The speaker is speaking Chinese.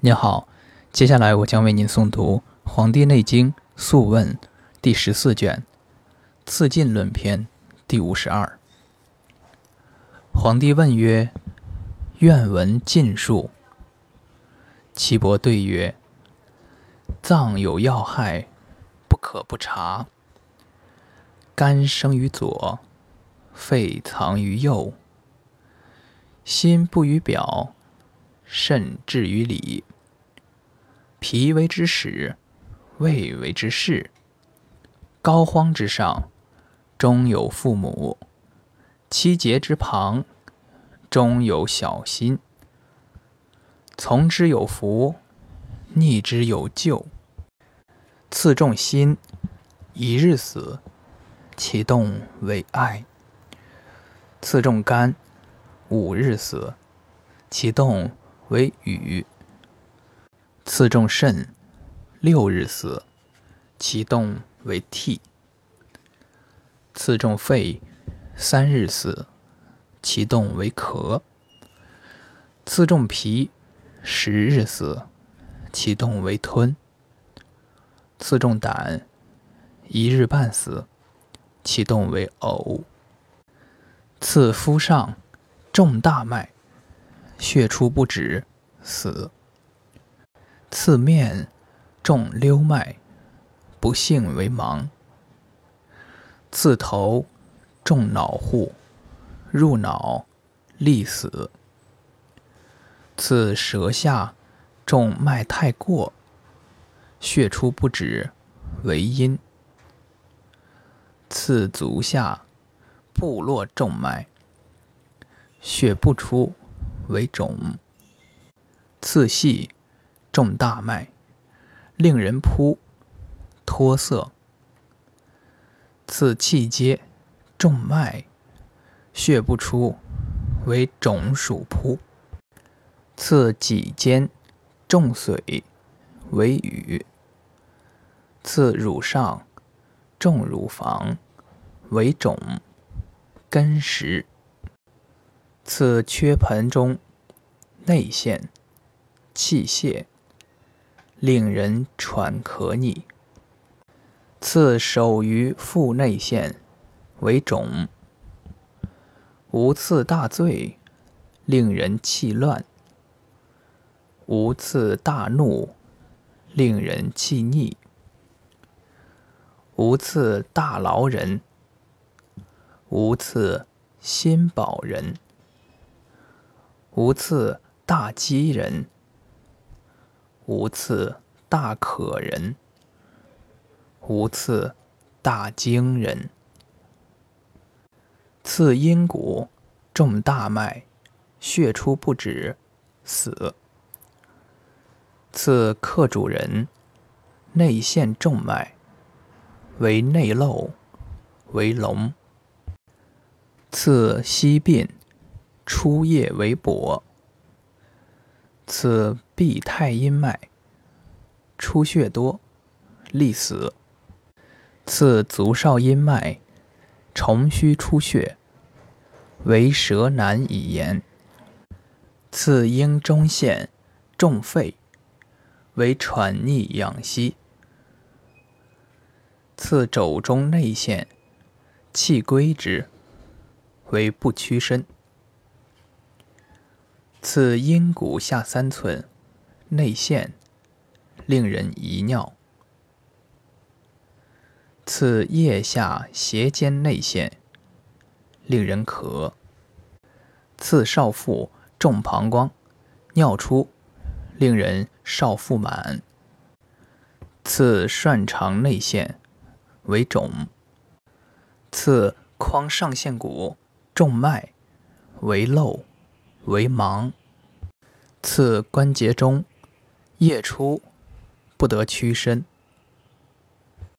您好，接下来我将为您诵读《黄帝内经·素问》第十四卷《次进论篇》第五十二。皇帝问曰：“愿闻尽述。”岐伯对曰：“脏有要害，不可不察。肝生于左，肺藏于右，心不于表。”肾至于里，脾为之始，胃为之始。膏肓之上，中有父母；七节之旁，中有小心。从之有福，逆之有救。次重心，一日死，其动为爱；次重肝，五日死，其动。为雨，次中肾，六日死，其动为涕；次中肺，三日死，其动为咳；次中脾，十日死，其动为吞；次中胆，一日半死，其动为呕；次肤上，重大脉。血出不止，死。刺面重溜脉，不幸为盲。刺头重脑户，入脑，立死。刺舌下重脉太过，血出不止，为阴。刺足下部落重脉，血不出。为肿，次细重大脉，令人扑脱色；次气阶重脉，血不出，为肿属扑；次脊间重髓，为雨；次乳上重乳房，为肿根实。次缺盆中内陷气泄，令人喘咳逆。刺手于腹内陷为肿。无次大醉，令人气乱。无次大怒，令人气逆。无次大劳人。无次心饱人。无次大饥人，无次大渴人，无次大惊人。次阴谷重大脉，血出不止，死。次客主人，内陷重脉，为内漏，为龙。次西病。出液为薄，此闭太阴脉，出血多，利死。次足少阴脉，重虚出血，为舌难以言。次阴中陷，重肺，为喘逆养息。次肘中内陷，气归之，为不屈伸。刺阴骨下三寸，内陷，令人遗尿。刺腋下斜肩内陷，令人咳。次少腹重膀胱，尿出，令人少腹满。次涮肠内陷，为肿。次眶上陷骨重脉，为漏。为盲，次关节中，夜出，不得屈伸。